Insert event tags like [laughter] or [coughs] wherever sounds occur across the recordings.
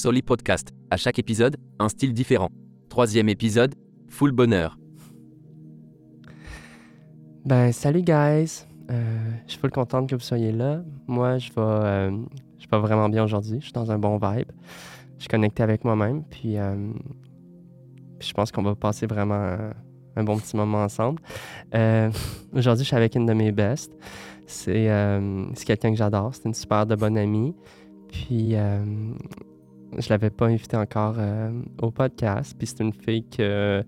Soli Podcast. À chaque épisode, un style différent. Troisième épisode, full bonheur. Ben, salut guys. Euh, je suis full contente que vous soyez là. Moi, je vais, euh, je vais vraiment bien aujourd'hui. Je suis dans un bon vibe. Je suis connecté avec moi-même. Puis, euh, je pense qu'on va passer vraiment un, bon petit moment ensemble. Euh, [laughs] aujourd'hui, je suis avec une de mes bestes. C'est quelqu'un que j'adore. C'est une super de bonne amie. Puis, je l'avais pas invitée encore euh, au podcast. Puis, c'est une fille que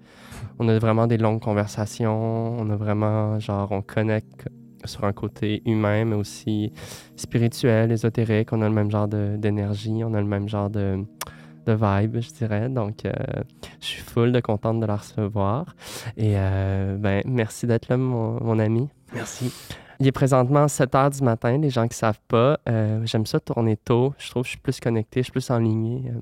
on a vraiment des longues conversations. On a vraiment, genre, on connecte sur un côté humain, mais aussi spirituel, ésotérique. On a le même genre d'énergie. On a le même genre de, de vibe, je dirais. Donc, euh, je suis full de contente de la recevoir. Et, euh, ben, merci d'être là, mon, mon ami. Merci. Il est présentement 7 heures du matin, les gens qui savent pas. Euh, J'aime ça tourner tôt. Je trouve que je suis plus connecté, je suis plus en ligne euh,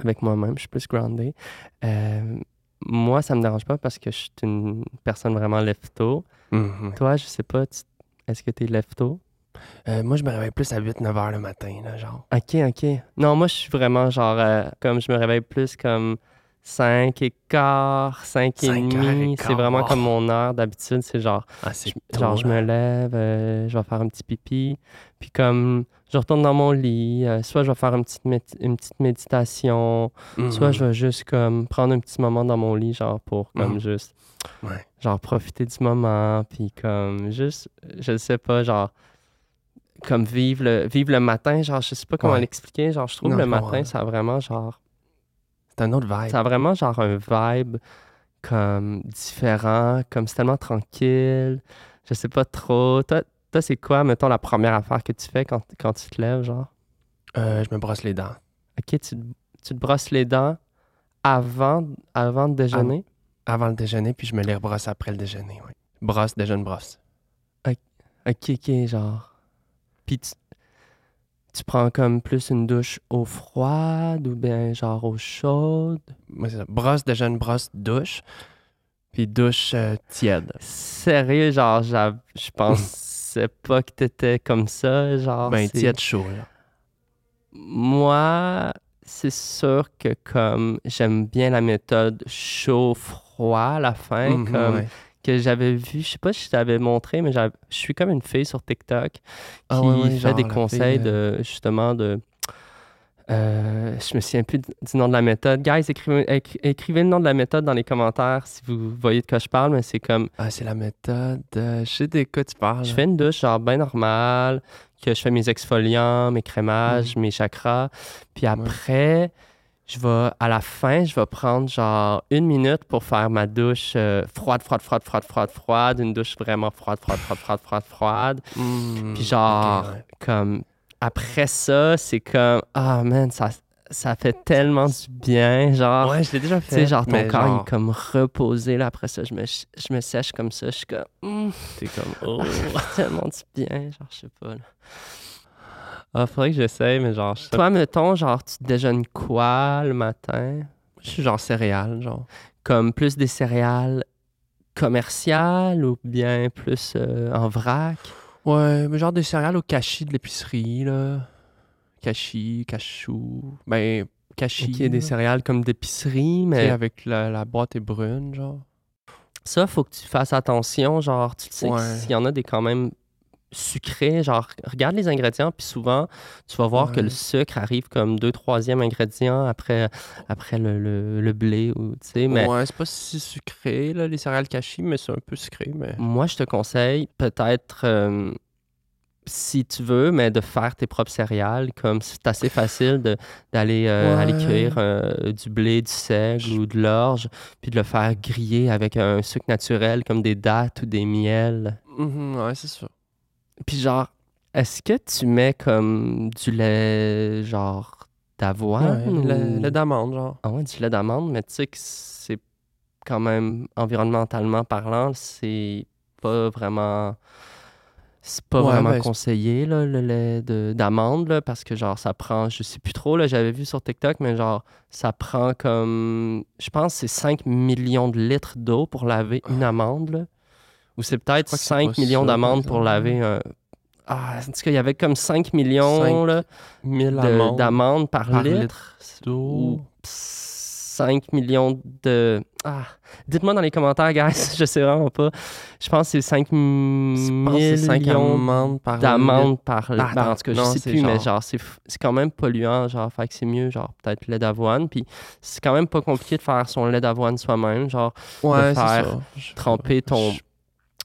avec moi-même, je suis plus groundé. Euh, moi, ça me dérange pas parce que je suis une personne vraiment lève-tôt. Mhm. Toi, je sais pas, tu- est-ce que tu es lève-tôt? Euh, moi, je me réveille plus à 8-9 heures le matin, là, genre. Ok, ok. Non, moi, je suis vraiment genre, euh, comme je me réveille plus comme 5 et quart, 5 et demi. C'est vraiment comme mon heure d'habitude. C'est genre, Ah, Je- genre, je me lève, euh, je vais faire un petit pipi, puis comme je retourne dans mon lit, euh, soit je vais faire une petite, une petite méditation, Mhm. soit je vais juste comme prendre un petit moment dans mon lit, genre pour comme Mhm. juste, Ouais. genre profiter du moment, puis comme juste, je sais pas, genre comme vivre le, vivre le matin, genre je sais pas comment Ouais. l'expliquer, genre je trouve Non, le matin, ça a vraiment genre C'est un autre vibe. ça a vraiment genre un vibe comme différent, comme c'est tellement tranquille. Je sais pas trop. Toi, toi c'est quoi, mettons, la première affaire que tu fais quand, quand tu te lèves, genre? Euh, je me brosse les dents. OK, tu, te- tu te brosses les dents avant, avant de déjeuner? Avant le déjeuner, puis je me les rebrosse après le déjeuner, oui. Brosse, déjeune, brosse. OK, OK, genre. Puis tu, tu prends comme plus une douche eau froide ou bien genre eau chaude? Moi, c'est ça. Brosse, déjeune, brosse, douche. Puis douche euh, tiède. Sérieux, genre, je pensais [laughs] pas que t'étais comme ça, genre. ben, c'est- tiède chaud, là. Moi, c'est sûr que comme j'aime bien la méthode chaud-froid à la fin, Mhm, comme ouais. Que j'avais vu, je sais pas si je t'avais montré, mais j'avais- je suis comme une fille sur TikTok qui Ah ouais, ouais, fait des conseils fille, de justement de. euh, je me souviens plus du nom de la méthode. Guys, écrivez, écri- écrivez le nom de la méthode dans les commentaires si vous voyez de quoi je parle, mais c'est comme Ah, c'est la méthode. euh, je sais de quoi tu parles. je fais une douche genre bien normale, que je fais mes exfoliants, mes crémages, Mhm. mes chakras. Puis après, je vais, à la fin, je vais prendre genre une minute pour faire ma douche euh, froide, froide, froide, froide, froide, froide. Une douche vraiment froide, froide, froide, froide, froide, froide. Hmm, Puis genre, ouais. comme, après ça, c'est comme, ah man, ça, ça fait tellement du bien. Genre, Ouais, je l'ai déjà tu fait. sais, genre, ton corps, il est comme reposé. Là, après ça, je me, je me sèche comme ça. Je suis comme, Hum, T'es comme, oh. tellement du bien. Genre, je sais pas. là. Ah, faudrait que j'essaye, mais genre, je Toi, mettons, genre, tu déjeunes quoi le matin? je suis genre céréales, genre. Comme plus des céréales commerciales ou bien plus euh, en vrac? Ouais, mais genre des céréales au cachis de l'épicerie, là. Cachis, cachou. Ben, cachis. Ok, des céréales comme d'épicerie, Tu sais, mais avec la, la boîte est brune, genre. ça, faut que tu fasses attention. Genre, tu sais Ouais. qu'il y en a des quand même sucrés. Genre, regarde les ingrédients, puis souvent, tu vas voir que le sucre arrive comme deux, troisième ingrédient après, après le, le- le blé. Ou, mais Ouais, c'est pas si sucré, là, les céréales cachis, mais c'est un peu sucré, mais. Moi, je te conseille peut-être, euh, si tu veux, mais de faire tes propres céréales. Comme c'est assez facile de- d'aller euh, aller cueillir euh, du blé, du seigle Je- ou de l'orge, puis de le faire griller avec un sucre naturel comme des dattes ou des miels. Mhm, ouais, c'est ça. Puis genre, est-ce que tu mets comme du lait, genre, d'avoine? Ouais, ou- le, le d'amande, genre. Ah ouais, du lait d'amande, mais tu sais que c'est quand même, environnementalement parlant, c'est pas vraiment... C'est pas Ouais, vraiment ben, conseillé, là, le lait de- d'amande, parce que, genre, ça prend, je sais plus trop, là, j'avais vu sur TikTok, mais genre, ça prend comme, je pense, c'est 5 millions de litres d'eau pour laver une amande, là. Ou c'est peut-être crois que c'est 5 pas millions d'amandes pour laver un... Ah, en tout cas, il y avait comme 5 millions Cinq là, 1000 de- amendes d'amendes par, par litre. litre d'eau. Ou 5 millions de. Ah, dites-moi dans les commentaires, guys. [laughs] Je sais vraiment pas. Je pense que c'est 5 Je pense que c'est 5 millions amendes par litre. d'amendes par litre. Ah, Ben, en tout cas, je non, sais c'est plus, mais genre- c'est quand même polluant. Genre, fait que c'est mieux, genre, peut-être lait d'avoine. Puis c'est quand même pas compliqué de faire son lait d'avoine soi-même. Genre, Ouais, c'est faire ça. Je- tremper ton, je-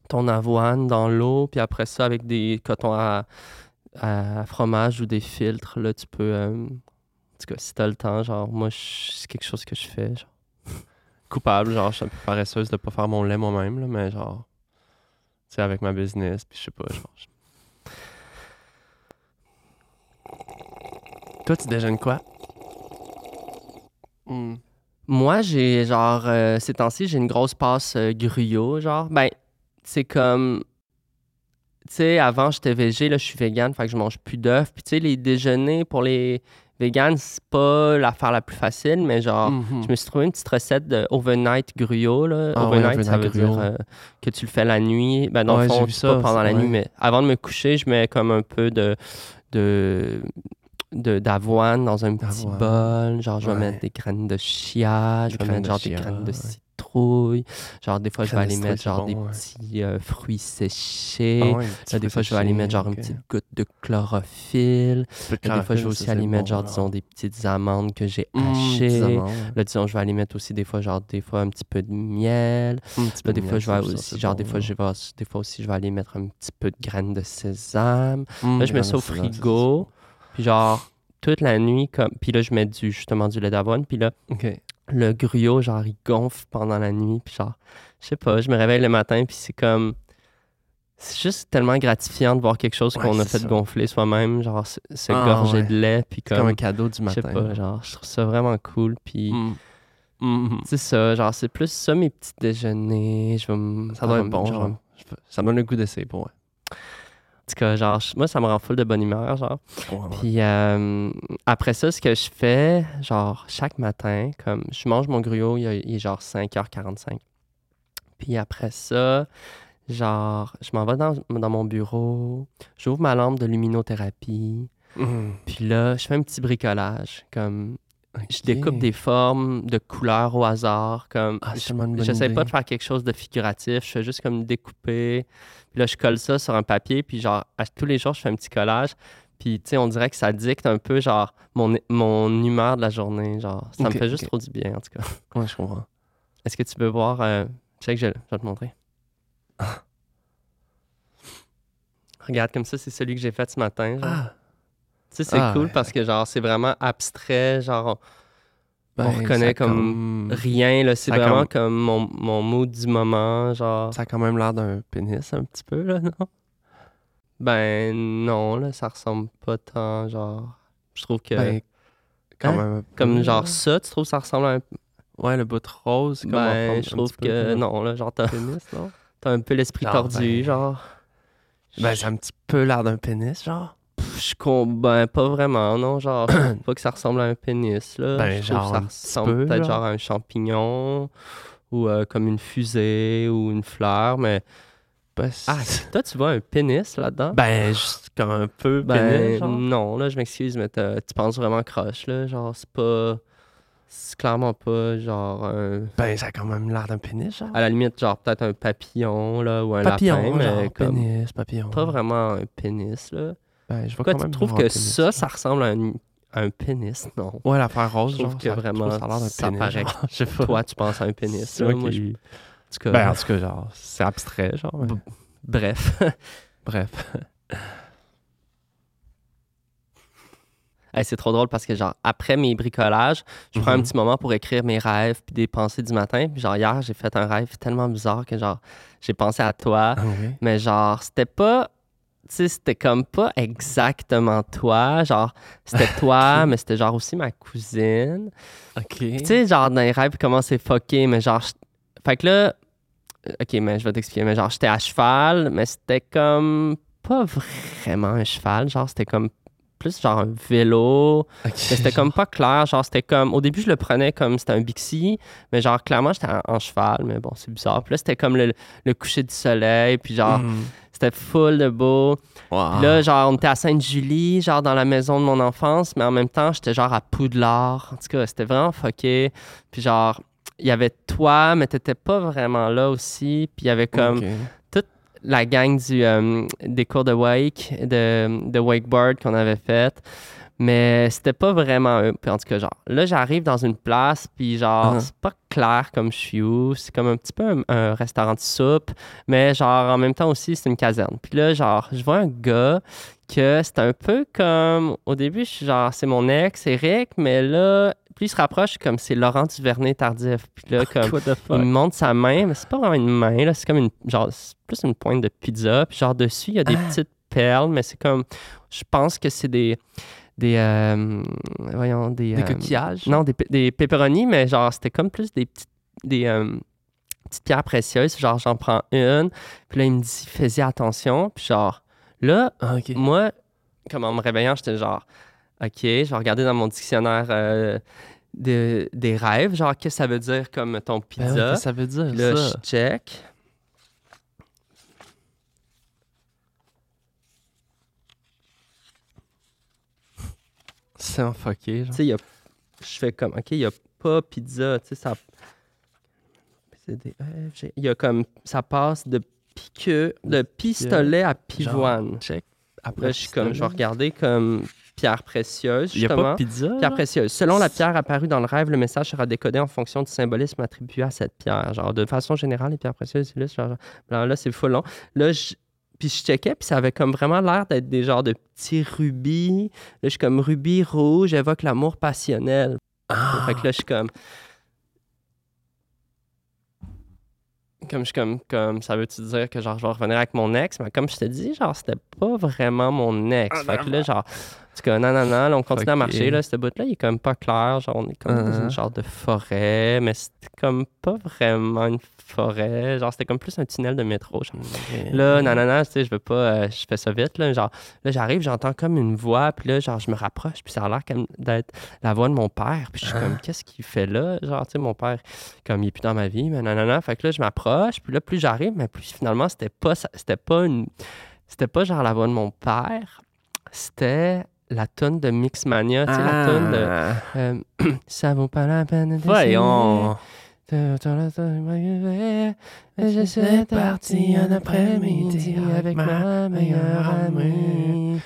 ton avoine dans l'eau, puis après ça, avec des cotons à, à fromage ou des filtres, là, tu peux. euh, en tout cas, si t'as le temps, genre, moi, c'est quelque chose que je fais. Genre. [laughs] coupable, genre, je suis un peu paresseuse de pas faire mon lait moi-même, là, mais genre, tu sais, avec ma business, puis je sais pas, genre. Toi, tu déjeunes quoi? Hmm. Moi, j'ai genre, euh, ces temps-ci, j'ai une grosse passe euh, gruyot, genre. Ben, c'est comme. Tu sais, avant, j'étais végé, là, je suis vegan, fait que je mange plus d'œufs. Puis, tu sais, les déjeuners pour les véganes, c'est pas l'affaire la plus facile, mais genre. Mhm. Je me suis trouvé une petite recette de overnight gruyot. Là. Ah ouais, overnight, ça veut dire euh, que tu le fais la nuit. Ben, dans Ouais, le fond, pas ça, pendant la nuit, mais avant de me coucher, je mets comme un peu de, de, d'avoine dans un petit bol. Genre, je vais Ouais. mettre des graines de chia, je vais mettre de genre chia, des graines de ouais. Citrouille. Genre, des fois, je vais aller mettre genre des ouais. petits euh, fruits séchés. Ah ouais, Là, des fois, je vais aller mettre genre une petite goutte de chlorophylle. Là, des fois, je vais aussi aller mettre bon, genre, là. disons, des petites amandes que j'ai Mmh, hachées. petits amandes, ouais. Là, disons, je vais aller mettre aussi des fois, genre, des fois, un petit peu de miel. Là, de des fois, je vais aussi, genre, des fois, je vais, des fois aussi, je vais aller mettre un petit peu de graines de sésame. Mmh, Là, je mets ça au frigo. Puis, genre, toute la nuit, comme... puis là, je mets du, justement du lait d'avoine. Puis là, c'est- Ok. Le gruyot, genre, il gonfle pendant la nuit. Puis, genre, je sais pas, je me réveille le matin, puis c'est comme. C'est juste tellement gratifiant de voir quelque chose Ouais, qu'on a fait ça. gonfler soi-même, genre, se, se Ah, gorger ouais. de lait, puis C'est comme comme. un cadeau du Je sais matin. pas, genre, je trouve ça vraiment cool. Puis. Mm. Mhm. C'est ça, genre, c'est plus ça mes petits déjeuners. Je vais. Ça doit être bon, genre, Ça me donne le goût d'essayer pour moi. En tout cas, genre, moi, ça me rend full de bonne humeur, genre. Ouais, ouais. Puis euh, après ça, ce que je fais, genre, chaque matin, comme je mange mon gruau, il, est- il est genre 5h45. Puis après ça, genre, je m'en vais dans, dans mon bureau, j'ouvre ma lampe de luminothérapie, Mhm. puis là, je fais un petit bricolage, comme je découpe des formes de couleurs au hasard, comme Ah, j'essaie pas de faire quelque chose de figuratif, je fais juste comme découper, puis là, je colle ça sur un papier, puis genre, à tous les jours, je fais un petit collage, puis tu sais, on dirait que ça dicte un peu, genre, mon, mon humeur de la journée, genre, ça me fait juste trop du bien, en tout cas. [laughs] Ouais, je comprends. Est-ce que tu veux voir, euh, je sais que je, je vais te montrer. Regarde, comme ça, c'est celui que j'ai fait ce matin, genre. Ah, Tu sais, c'est Ah, cool ouais, parce que, genre, c'est vraiment abstrait, genre, on, ben, reconnaît comme rien, là, c'est vraiment comme- comme mon, mon mood du moment, genre. Ça a quand même l'air d'un pénis un petit peu, là, non? Ben non, là, ça ressemble pas tant, genre. Je trouve que. Ben, quand Hein? même comme genre ça, tu trouves que ça ressemble à un. Ouais, le bout rose, comme Ben, je trouve peu que non, là, genre, t'as Pénis, non? t'as un peu l'esprit tordu, ben, genre. Ben, c'est un petit peu l'air d'un pénis, genre. Je. Ben, pas vraiment, non, genre. [coughs] Pas que ça ressemble à un pénis, là. Ben, je genre que ça ressemble peu, peut-être genre. à un champignon ou euh, comme une fusée ou une fleur, mais. Ben, Ah, [laughs] toi, tu vois un pénis là-dedans? ben, juste comme un peu Ben, pénis, genre. non, là, je m'excuse, mais tu penses vraiment croche, là. Genre, c'est pas. C'est clairement pas, genre, un- Ben, ça a quand même l'air d'un pénis, genre. À la limite, genre, peut-être un papillon, là, ou un papillon, lapin, mais genre, comme. pénis, papillon. Pas vraiment un pénis, là. Ben, je vois tu trouves que pénis, ça, ça ressemble à un, à un pénis? Non? Ouais, l'affaire Je rose, trouve genre, que ça, vraiment, ça a ça pénis, paraît. Je sais pas. Toi, tu penses à un pénis, là. moi Moi, qui- je- En tout cas, Ben, en tout cas, genre, c'est abstrait, genre. mais- bref. [laughs] Bref. Hey, c'est trop drôle parce que, genre, après mes bricolages, je prends un Mhm. petit moment pour écrire mes rêves puis des pensées du matin. Puis, genre, hier, j'ai fait un rêve tellement bizarre que, genre, j'ai pensé à toi. Ah. Mais, genre, c'était pas. Tu sais, c'était comme pas exactement toi. Genre, c'était [laughs] toi, mais c'était genre aussi ma cousine. OK. Tu sais, genre, dans les rêves, comment c'est fucké, mais genre. Fait que là. euh, Ok, mais je vais t'expliquer. Mais genre, j'étais à cheval, mais c'était comme. Pas vraiment un cheval. Genre, c'était comme plus genre un vélo. Mais c'était comme pas clair. Genre, c'était comme. Au début, je le prenais comme c'était un Bixi, mais genre, clairement, j'étais en, en cheval. Mais bon, c'est bizarre. Puis là, c'était comme le, le coucher du soleil. Puis genre, Mhm. C'était full de beau. Wow. Puis là, genre, on était à Sainte-Julie, genre dans la maison de mon enfance, mais en même temps, j'étais genre à Poudlard. En tout cas, c'était vraiment fucké. Puis genre, il y avait toi, mais t'étais pas vraiment là aussi. Puis il y avait comme Ok. la gang du, euh, des cours de wake, de, de wakeboard qu'on avait fait. Mais c'était pas vraiment eux. Puis en tout cas, genre, là, j'arrive dans une place, puis genre, Uh-huh. c'est pas clair comme je suis où. C'est comme un petit peu un, un restaurant de soupe, mais genre, en même temps aussi, c'est une caserne. Puis là, genre, je vois un gars que c'est un peu comme. Au début, je suis genre, c'est mon ex, Eric, mais là, plus il se rapproche, comme c'est Laurent Duvernay tardif. Puis là, [laughs] comme. Il me montre sa main, mais c'est pas vraiment une main, là. C'est comme une. Genre, c'est plus une pointe de pizza. Puis genre, dessus, il y a des [clears throat] petites perles, mais c'est comme. Je pense que c'est des. Des. euh, voyons, des. Des euh, coquillages? Non, des, des pepperonis, mais genre, c'était comme plus des petites. Des. euh, petites pierres précieuses. Genre, j'en prends une. Puis là, il me dit, fais-y attention. Puis genre, là, Ah, moi, comme en me réveillant, j'étais genre, OK, je vais regarder dans mon dictionnaire euh, de- des rêves, genre, qu'est-ce que ça veut dire comme ton Ben pizza? ouais, qu'est-ce que ça veut dire, là, ça? je check. Fucké, genre. Tu sais, a- je fais comme, OK, il n'y a pas pizza, tu sais, ça. Il y a comme, ça passe de piqueux, de pistolet à pivoine. Check. Après, Là, je suis comme, je vais regarder comme pierre précieuse, Il n'y a pas de pizza? Pierre là? précieuse. Selon la pierre apparue dans le rêve, le message sera décodé en fonction du symbolisme attribué à cette pierre. Genre, de façon générale, les pierres précieuses illustrent. Genre, là, c'est full long. Là, je- puis je checkais, puis ça avait comme vraiment l'air d'être des genres de petits rubis. Là, je suis comme rubis rouge, évoque l'amour passionnel. Ah. Fait que là, je suis comme. Comme je suis comme, comme ça veut-tu dire que genre je vais revenir avec mon ex? Mais comme je te dis, genre c'était pas vraiment mon ex. fait que là, genre, en tout cas, non, non, non, là, on continue à marcher, là, ce bout-là, il est comme pas clair. Genre, on est comme dans Uh-huh. une genre de forêt, mais c'était comme pas vraiment une forêt. Genre, c'était comme plus un tunnel de métro. Genre. Là, non, non, non, tu sais, je veux pas, euh, je fais ça vite, là, genre, là, j'arrive, j'entends comme une voix, puis là, genre, je me rapproche, puis ça a l'air comme d'être la voix de mon père, puis je suis comme, qu'est-ce qu'il fait là? Genre, tu sais, mon père, comme, il est plus dans ma vie, mais non, non, non, fait que là, je m'approche, puis là, plus j'arrive, mais plus finalement, c'était pas, c'était pas une, c'était pas genre la voix de mon père, c'était la tonne de Mixmania, tu sais, la tonne de, Ah. euh, [clears throat] ça vaut pas la peine d'essayer. Voyons. Je suis parti un après-midi avec ma meilleure amie.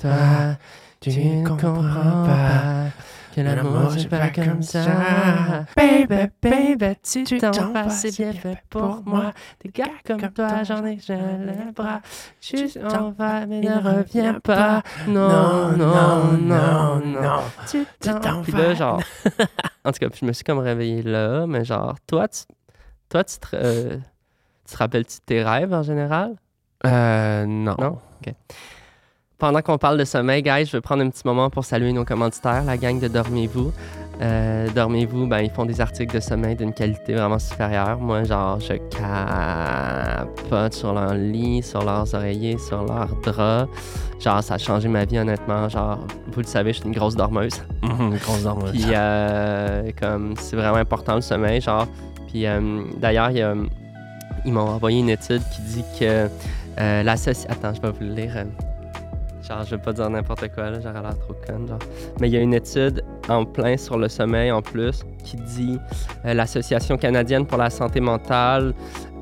Toi, tu ne comprends pas que l'amour c'est pas comme ça. Baby, baby, tu t'en vas, c'est bien fait pour moi. Des gars comme toi, j'en ai j'ai les bras. Juste en va, mais ne reviens pas. Non, non, non, non. Tu t'en Puis là, genre, [laughs] en tout cas, je me suis comme réveillé là, mais genre, toi, tu, toi, tu te, euh, tu te rappelles-tu de tes rêves en général? Euh, non. Non? Pendant qu'on parle de sommeil, guys, je vais prendre un petit moment pour saluer nos commanditaires, la gang de Dormez-vous. Euh, Dormez-vous, ben, ils font des articles de sommeil d'une qualité vraiment supérieure. Moi, genre, je capote sur leur lit, sur leurs oreillers, sur leurs draps. Genre, ça a changé ma vie, honnêtement. Genre, vous le savez, je suis une grosse dormeuse. Mhm, grosse dormeuse. Puis, euh, comme, c'est vraiment important le sommeil, genre. Puis, euh, d'ailleurs, ils m'ont envoyé une étude qui dit que l'association. Attends, je vais vous le lire. Genre, je vais pas dire n'importe quoi, là, j'aurais l'air trop conne, genre. Mais il y a une étude en plein sur le sommeil, en plus, qui dit euh, l'Association canadienne pour la santé mentale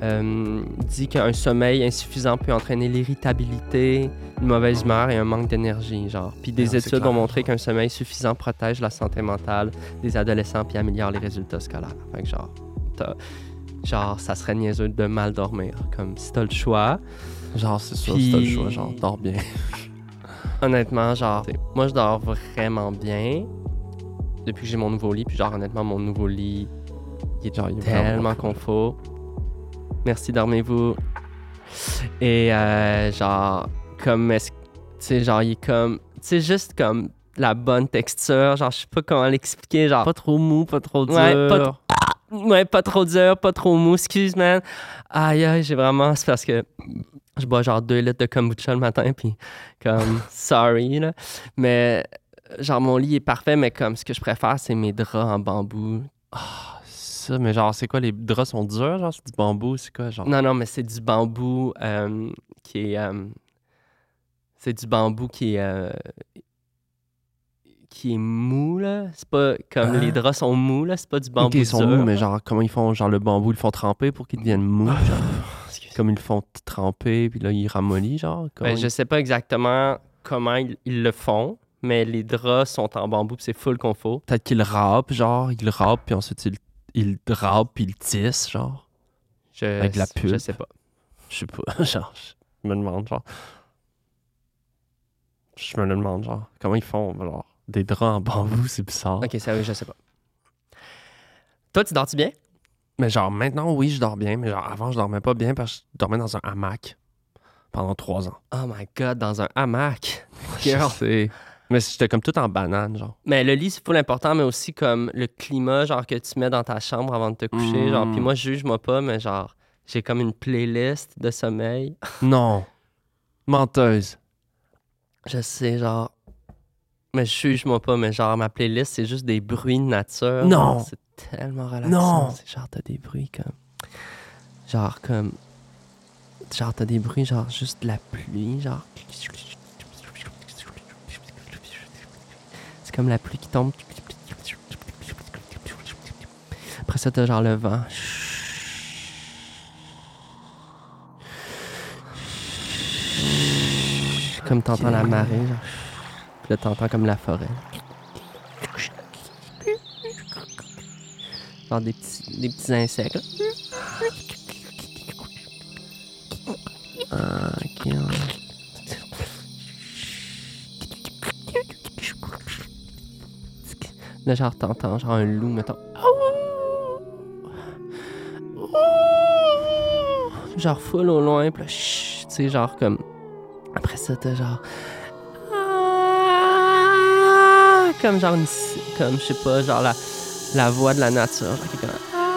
euh, dit qu'un sommeil insuffisant peut entraîner l'irritabilité, une mauvaise humeur et un manque d'énergie, genre. Puis des Non, études clair. ont montré qu'un sommeil suffisant protège la santé mentale des adolescents puis améliore les résultats scolaires. Fait que genre, t'as- genre, ça serait niaiseux de mal dormir. Comme si t'as le choix, Genre, c'est sûr, Puis- c'est le choix. Genre, dors bien. [laughs] honnêtement, genre, moi je dors vraiment bien depuis que j'ai mon nouveau lit. Puis genre, honnêtement, mon nouveau lit, il est Genre, il est vraiment tellement confort. Merci, dormez-vous. Et euh, genre, comme, est-ce que- tu sais, genre, il est comme, tu sais, juste comme la bonne texture. Genre, je sais pas comment l'expliquer. Genre, Pas trop mou, pas trop dur. Ouais, pas trop- Ouais, pas trop dur, pas trop mou. Excuse, man. Aïe, aïe, j'ai vraiment. C'est parce que je bois genre 2 litres de kombucha le matin, puis comme, [laughs] sorry, là. Mais, genre, mon lit est parfait, mais comme, ce que je préfère, c'est mes draps en bambou. Ah, ça, mais genre, c'est quoi, les draps sont durs, genre, c'est du bambou, c'est quoi, genre? Non, non, mais c'est du bambou euh, qui est. euh, c'est du bambou qui est. euh, qui est mou, là. C'est pas comme Ah. les draps sont mous, là. C'est pas du bambou. Ils sont mous, mais genre, comment ils font, genre, le bambou, ils le font tremper pour qu'ils deviennent mous, genre? [laughs] Comme ils le font tremper, puis là, ils ramollissent, genre? Ben, je sais pas exactement comment ils, ils le font, mais les draps sont en bambou, puis c'est full confort. Peut-être qu'ils râpent, genre, ils râpent, puis ensuite, ils, ils râpent, puis ils tissent, genre. Je, Avec la Je pulpe. sais pas. Je sais pas, [laughs] genre, je me demande, genre. Je me le demande, genre, comment ils font, genre, des draps en bambou, c'est bizarre. Ok, sérieux, je sais pas. Toi, tu dors-tu bien? Mais genre, maintenant, oui, je dors bien, mais genre, avant, je dormais pas bien parce que je dormais dans un hamac pendant trois ans. Oh my god, dans un hamac. [laughs] Je Girl. sais. Mais j'étais comme tout en banane, genre. Mais le lit, c'est full important, mais aussi comme le climat, genre, que tu mets dans ta chambre avant de te coucher. Mm. Genre, puis moi, juge-moi pas, mais genre, j'ai comme une playlist de sommeil. [laughs] Non. Menteuse. Je sais, genre. Mais juge-moi pas, mais genre, ma playlist, c'est juste des bruits de nature. Non. C'est tellement relaxant. Non. C'est genre, t'as des bruits comme. Genre, comme. Genre, t'as des bruits, genre, juste de la pluie, genre. C'est comme la pluie qui tombe. Après ça, t'as genre le vent. Comme t'entends la marée, genre. Puis là, t'entends comme la forêt. Genre des petits, des petits insectes. là. Genre, t'entends genre un loup, mettons. Genre full au loin, puis là, tu sais, genre comme. Après ça, t'as genre. Comme genre Comme, je sais pas, genre la, la voix de la nature. Genre qui est comme. Ah.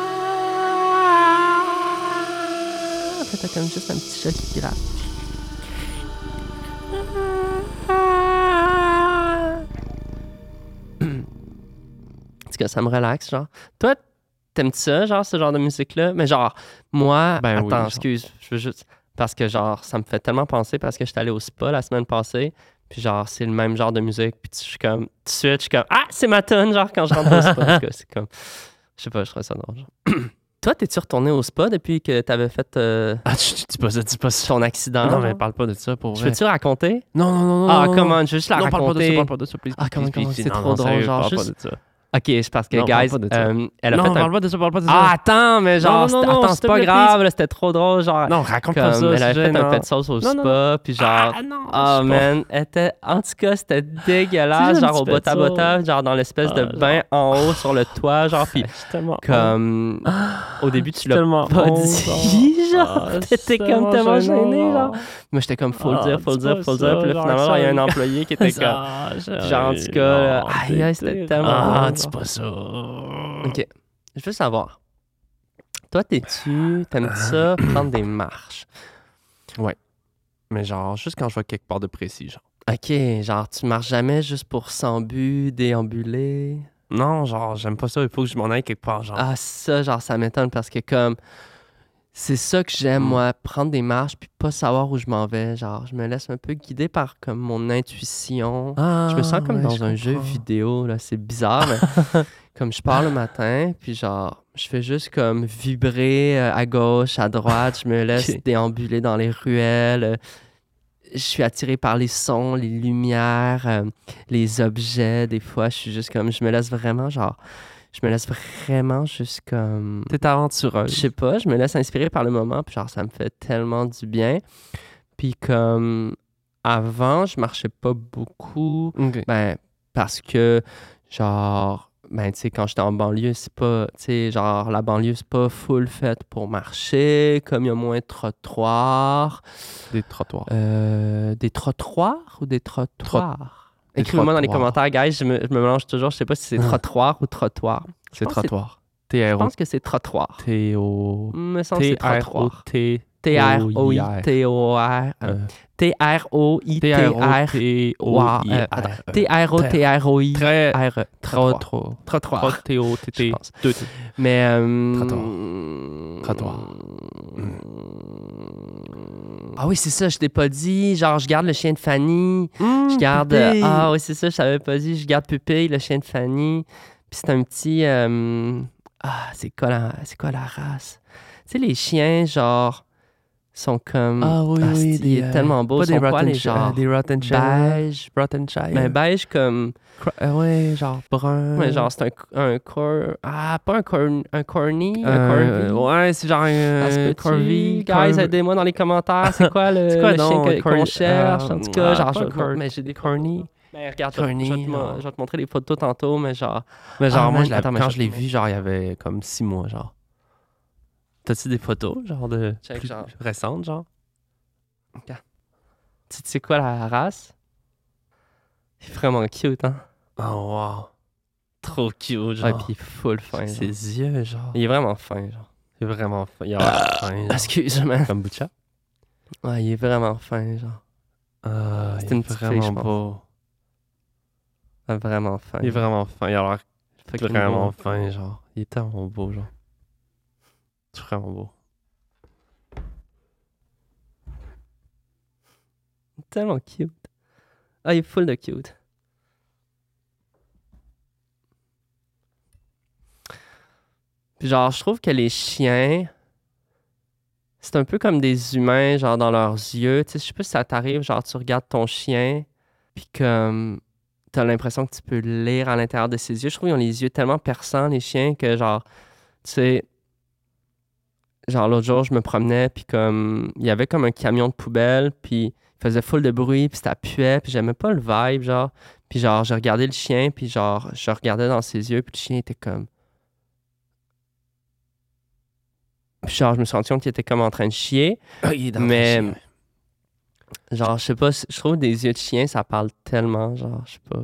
Après, t'as comme juste un petit chat qui gratte. En tout cas, ça me relaxe, genre. Toi, t'aimes-tu ça, genre, ce genre de musique-là? Mais genre, moi, Ben attends, excuse, je veux juste... Parce que, genre, ça me fait tellement penser parce que j'étais allé au spa la semaine passée, puis genre, c'est le même genre de musique, puis je suis comme, tout de suite, je suis comme, ah, c'est ma tonne, genre, quand je rentre au spa. En tout cas, c'est comme, je sais pas, je trouve ça drôle, genre. [clears throat] Toi, t'es-tu retourné au spa depuis que t'avais fait euh, Ah, tu dis pas ça, dis pas ça. ton accident? Non, mais parle pas de ça pour Je vrai. peux-tu raconter? Non, non, non, non. Ah, comment? Je veux juste la Non, parle pas de ça, raconter. parle pas de ça, please, Ah, comment- c'est trop drôle, genre, parle pas juste- de ça. Ok, c'est parce que, Non, parle guys, pas de ça. euh, elle a Non, fait non, un parle pas de ça, parle pas de ça. Ah, attends, mais genre, Non, non, c'était- non, attends, c'est pas grave, là, c'était trop drôle, genre. Non, raconte comme pas ça, elle avait fait un de sauce au Non, non, spa, puis genre. Ah, non, Oh man, elle était, en tout cas, c'était dégueulasse, genre au bota bota, genre dans l'espèce Ah, de bain en haut sur le toit, [laughs] genre, puis comme. Au début, tu l'as pas dit, [laughs] genre. Ah, T'étais comme tellement gêné, genre. Moi, j'étais comme, faut le Ah, dire, faut le dire, faut le dire, puis finalement, il y a un employé qui était [laughs] comme. Ah, Genre, en tout cas, aïe, c'était tellement Ah, pas ça. Ok. Je veux savoir. Toi, t'es-tu. T'aimes ça prendre des marches? Mais genre, juste quand je vais quelque part de précis, genre. Ok, genre, tu marches jamais juste pour sans but, déambuler? Non, genre, j'aime pas ça, il faut que je m'en aille quelque part, genre. Ah, ça, genre, ça m'étonne parce que, comme. C'est ça que j'aime, Mm. moi, prendre des marches puis pas savoir où je m'en vais. Genre, je me laisse un peu guider par comme mon intuition. Ah, Je me sens comme ouais, dans je un jeu vidéo, là. C'est bizarre, mais [laughs] comme je pars le matin, puis genre, je fais juste comme vibrer euh, à gauche, à droite, je me laisse déambuler dans les ruelles. Je suis attiré par les sons, les lumières, euh, les objets. Des fois, je suis juste comme, je me laisse vraiment, genre, je me laisse vraiment juste comme. T'es Je aventureuse. sais pas, je me laisse inspirer par le moment, puis genre, ça me fait tellement du bien. Puis comme avant, je marchais pas beaucoup. Ben, parce que, genre, ben, tu sais, quand j'étais en banlieue, c'est pas, tu sais, genre, la banlieue, c'est pas full faite pour marcher, comme il y a moins de trottoirs. Des trottoirs. Euh, des trottoirs ou des trottoirs? Écrivez-moi dans les commentaires, guys, je me, je me mélange toujours, je sais pas si c'est Ah. trottoir ou trottoir. C'est pense que c'est- trottoir. Je pense que c'est trottoir. T-O. Me semble que c'est trottoir. T-R-O-T. T-R-O-I-T-O-R. Euh, T-R-O-I-T-R. T-R-O-T-O-I-R. T-R-O-T-R-O-I. Très. R. Trop, Trop. trop. Trottoir. Trop T-O-T-T. Je pense. Deux T. Mais. euh, Trottoir. Trottoir. Ah oui, c'est ça, je t'ai pas dit. Genre, je garde le chien de Fanny. Mmh, Je garde. euh, ah oui, c'est ça, je t'avais pas dit. Je garde Pupille, le chien de Fanny. Puis c'est un petit. euh, ah, c'est quoi, la... c'est quoi la race? Tu sais, les chiens, genre, sont comme. Ah oui, Ah, oui. c'est- il est tellement beau. Pas des les Rottenshire. genres? Des Rottenshire. Beige. Rottenshire. Mais beige comme. Cro- euh, ouais, genre brun. Ouais, genre, c'est un, un cor... Ah, pas un, cor... un corny, un Euh, corvi. ouais, c'est genre un peut-tu? corvi. Guys, aidez-moi dans les commentaires. C'est quoi le, [laughs] quoi le chien donc, que- qu'on corny? cherche? en Euh, tout cas, ah, genre, je, cor- mais j'ai des corny. Mais regarde, je, vais- Corny, je vais te, genre. je vais te montrer les photos tantôt, mais genre. Mais genre, Ah, moi, je attends, mais quand je l'ai vu, genre, il y avait comme six mois, genre. T'as-tu des photos, genre, de Check, plus genre. récentes, genre? Tu tu sais quoi la race? Il est vraiment cute, hein? Oh, wow. Trop cute, Ouais, genre. puis il est full fin. genre. Ses yeux, genre. Il est vraiment fin, genre. Il est vraiment fin. Il a l'air fin. Excuse-moi. Comme Butcha. Ouais, il est vraiment fin, genre. Ah, C'est il est une petite fille, vraiment je pense. beau. Ouais, Vraiment fin. Il est vraiment fin. Il a l'air vraiment fin, genre. Il est tellement beau, genre. C'est vraiment beau. Tellement cute. Ah, il est full de cute. Puis genre, je trouve que les chiens, c'est un peu comme des humains, genre dans leurs yeux. Tu sais, je sais pas si ça t'arrive, genre tu regardes ton chien, puis comme t'as l'impression que tu peux lire à l'intérieur de ses yeux. Je trouve qu'ils ont les yeux tellement perçants, les chiens, que genre, tu sais, genre l'autre jour, je me promenais, puis comme, il y avait comme un camion de poubelle, puis il faisait full de bruit, puis ça puait, puis j'aimais pas le vibe, genre. Puis genre, je regardais le chien, puis genre, je regardais dans ses yeux, puis le chien était comme... Puis genre, je me suis rendu compte qu'il était comme en train de chier. Ah, il est dans Mais- le chien. Genre, je sais pas, je trouve des yeux de chien, ça parle tellement, genre, je sais pas.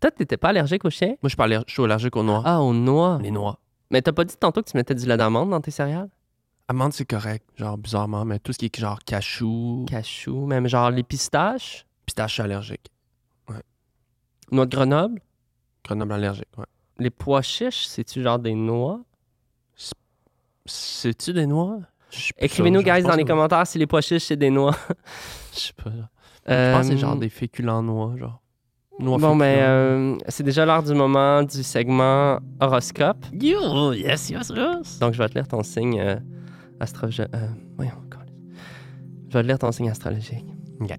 Toi, t'étais pas allergique aux chiens? Moi, je suis je suis allergique aux noix. Ah, aux noix. Les noix. Mais t'as pas dit tantôt que tu mettais du lait d'amande dans tes céréales? Amande, c'est correct, genre bizarrement, mais tout ce qui est genre cachou, Cachou, même genre les pistaches, pistache, je suis allergique. noix de Grenoble, Grenoble allergique, ouais. les pois chiches, c'est-tu genre des noix? C'est-tu des noix? Écrivez-nous, genre, guys, dans les que- commentaires si les pois chiches, c'est des noix. [laughs] Je sais pas. genre. Je pense que c'est genre Euh, des féculents noix, genre. Noix Bon, ben, féculents. euh, c'est déjà l'heure du moment du segment horoscope. Yo, yes, yes, yes. Donc, je vais te lire ton signe euh, astrologique. voyons, câlisse. je vais lire ton signe astrologique. Ok.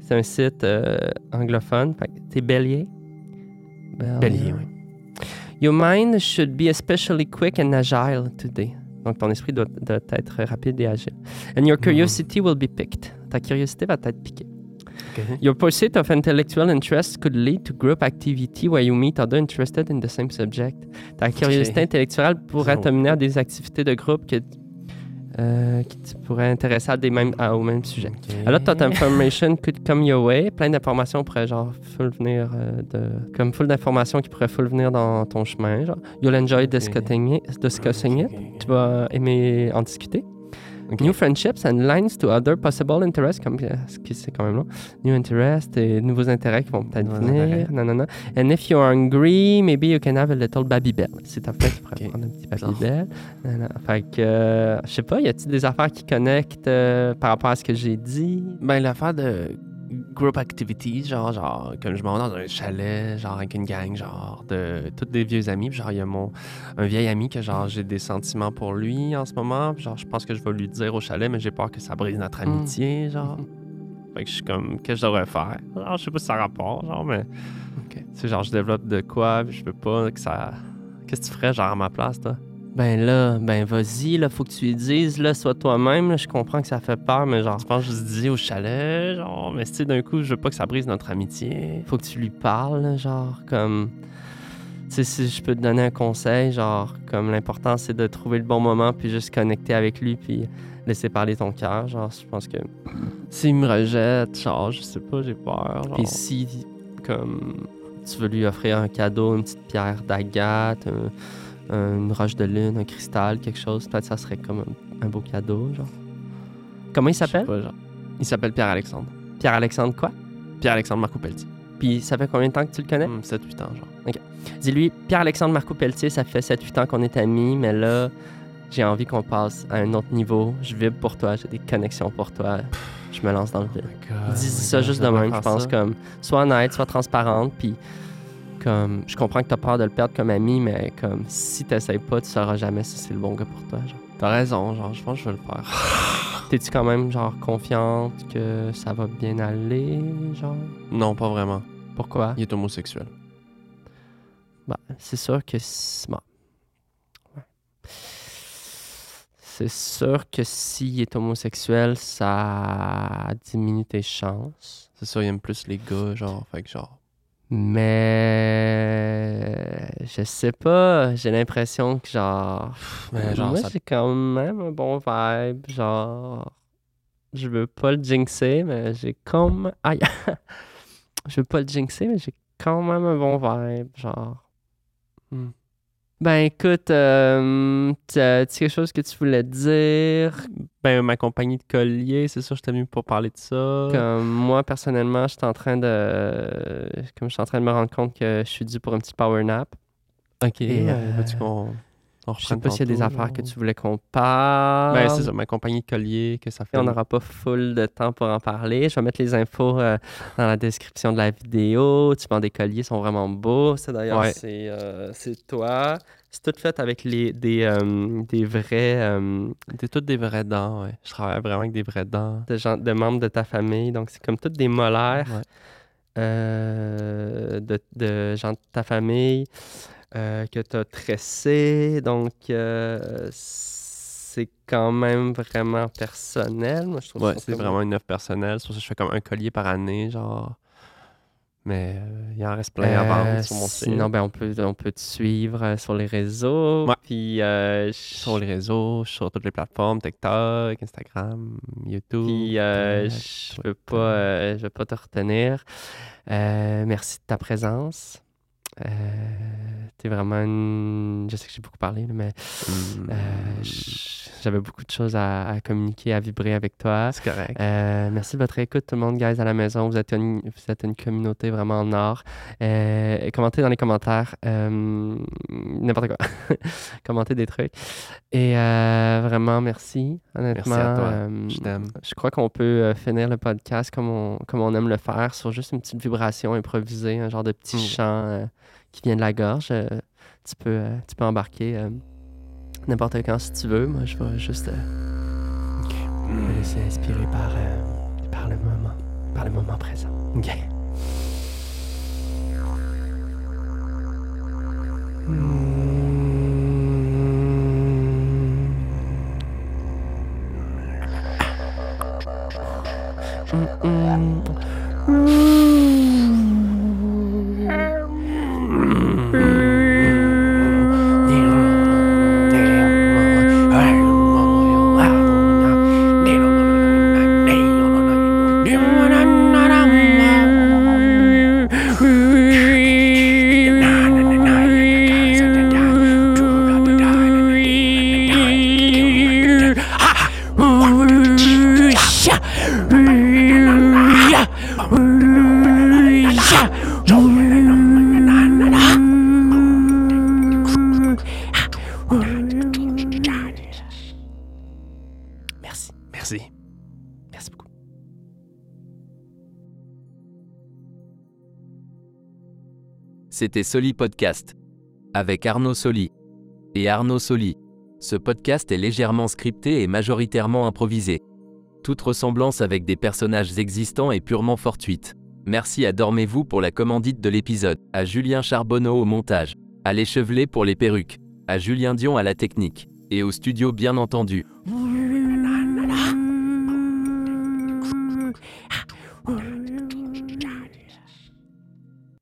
C'est un site euh, anglophone. T'es bélier? Bélier, oui. Your mind should be especially quick and agile today. Donc, ton esprit doit, doit être rapide et agile. And your curiosity will be picked. Ta curiosité va être piquée. Ok. Your pursuit of intellectual interest could lead to group activity where you meet others interested in the same subject? Ta curiosité intellectuelle pourrait Oh. t'amener à des activités de groupe que, euh, qui te pourraient intéresser à des mêmes, à- au même sujet. Ok. A lot information could come your way. Plein d'informations pourraient genre full venir euh, de comme full d'informations qui pourraient full venir dans ton chemin. Genre. You'll enjoy discussing it. Discussing it. Tu vas aimer en discuter. Ok. New friendships and lines to other possible interests, comme euh, c'est quand même long. New interests et nouveaux intérêts qui vont peut-être venir. Non, non, non. And if you're hungry, maybe you can have a little Babybel. Si t'as faim, tu pourrais Ok. prendre un petit Bizarre. Babybel. Fait que, euh, je sais pas, y a-t-il des affaires qui connectent euh, par rapport à ce que j'ai dit? Ben, l'affaire de group activities, genre, genre, comme je m'en vais dans un chalet, genre, avec une gang, genre, de tous des vieux amis. Puis, genre, il y a mon, un vieil ami que, genre, j'ai des sentiments pour lui en ce moment. Puis, genre, je pense que je vais lui dire au chalet, mais j'ai peur que ça brise notre Mm. amitié, genre. Fait que je suis comme, qu'est-ce que je devrais faire? Genre, je sais pas si ça a rapport, genre, mais. Ok. Tu sais, genre, je développe de quoi, puis je peux pas que ça. Qu'est-ce que tu ferais, genre, à ma place, toi? Ben là, ben vas-y, là, faut que tu lui dises, là, sois toi-même. Je comprends que ça fait peur, mais genre, Tu penses que je dis au chalet, genre, mais tu sais, d'un coup, je veux pas que ça brise notre amitié. faut que tu lui parles, genre, comme. Tu sais, si je peux te donner un conseil, genre, comme l'important, c'est de trouver le bon moment, puis juste connecter avec lui, puis laisser parler ton cœur. Genre, je pense que. S'il me rejette, genre, je sais pas, j'ai peur. Puis si, comme, tu veux lui offrir un cadeau, une petite pierre d'agate, un- une roche de lune, un cristal, quelque chose. Peut-être ça serait comme un, un beau cadeau, genre. Comment il s'appelle? Il s'appelle Pierre-Alexandre. Pierre-Alexandre quoi? Pierre-Alexandre Marco Pelletier. Puis ça fait combien de temps que tu le connais? 7-8 ans, genre. Dis-lui, Pierre-Alexandre Marco Pelletier, ça fait 7-8 ans qu'on est amis, mais là, j'ai envie qu'on passe à un autre niveau. Je vibre pour toi, j'ai des connexions pour toi. Je me lance dans le vide. Dis ça juste de même, je pense, comme, sois honnête, sois transparente, puis comme, je comprends que tu as peur de le perdre comme ami, mais comme, si tu pas, tu sauras jamais si c'est le bon gars pour toi, genre. T'as raison, genre, je pense que je vais le faire. [laughs] T'es-tu quand même, genre, confiante que ça va bien aller, genre? non, pas vraiment. Pourquoi? Il est homosexuel. Bah, c'est sûr que... si- Bon. Ouais. C'est sûr que s'il est homosexuel, ça diminue tes chances. C'est ça, il aime plus les gars, genre. Fait que, genre. Mais je sais pas, j'ai l'impression que genre, Mais genre, moi ça- j'ai quand même un bon vibe, genre je veux pas le jinxer, mais j'ai comme aïe. [laughs] je veux pas le jinxer, mais j'ai quand même un bon vibe, genre. Hmm. Ben écoute, euh, t'as quelque chose que tu voulais dire? Ben, ma compagnie de collier, c'est sûr, je t'ai venu pour parler de ça. Comme moi, personnellement, je suis en train de. Comme je suis en train de me rendre compte que je suis dû pour un petit power nap. Ok, Et, euh, euh, qu'on on Je sais pas s'il y a des affaires que tu voulais qu'on parle. Ben, c'est ça, ma compagnie de collier, que ça fait. Et on n'aura pas full de temps pour en parler. Je vais mettre les infos euh, dans la description de la vidéo. Tu vends des colliers, ils sont vraiment beaux. Ça d'ailleurs, Ouais. c'est euh, c'est toi. C'est tout fait avec les, des, euh, des vrais T'es toutes des vraies dents, ouais. Je travaille vraiment avec des vraies dents. de, gens, de membres de ta famille. Donc, c'est comme toutes des molaires Ouais. de, de gens de ta famille euh, que tu as tressé. Donc, euh, c'est quand même vraiment personnel. Moi, je trouve Ouais, c'est vraiment une œuvre personnelle. C'est pour ça que je fais comme un collier par année, genre. Mais euh, il en reste plein à Euh, vendre sur mon site. Sinon, ben, on, peut, on peut te suivre sur les réseaux. Ouais. Puis, Sur les réseaux, sur toutes les plateformes, TikTok, Instagram, YouTube. puis je Twitter. veux pas, je veux pas te retenir. Merci de ta présence. Euh, T'es vraiment une... Je sais que j'ai beaucoup parlé, mais Hmm, euh, j'avais beaucoup de choses à, à communiquer, à vibrer avec toi. c'est correct. Euh, merci de votre écoute, tout le monde, guys, à la maison. Vous êtes une, vous êtes une communauté vraiment en or. Euh, commentez dans les commentaires n'importe quoi. [laughs] commentez des trucs. Et vraiment, merci, honnêtement. Merci à toi. Je t'aime. je crois qu'on peut finir le podcast comme on, comme on aime le faire, sur juste une petite vibration improvisée, un genre de petit Mm. chant qui vient de la gorge. Euh, tu, peux, euh, tu peux embarquer euh, n'importe quand si tu veux. Moi, je vais juste me laisser inspirer par, par le moment, par le moment présent. OK. Merci. C'était Soli Podcast. Avec Arnaud Soli. Et Arnaud Soli. Ce podcast est légèrement scripté et majoritairement improvisé. Toute ressemblance avec des personnages existants est purement fortuite. Merci à Dormez-vous pour la commandite de l'épisode, à Julien Charbonneau au montage, à l'échevelé pour les perruques, à Julien Dion à la technique, et au studio bien entendu.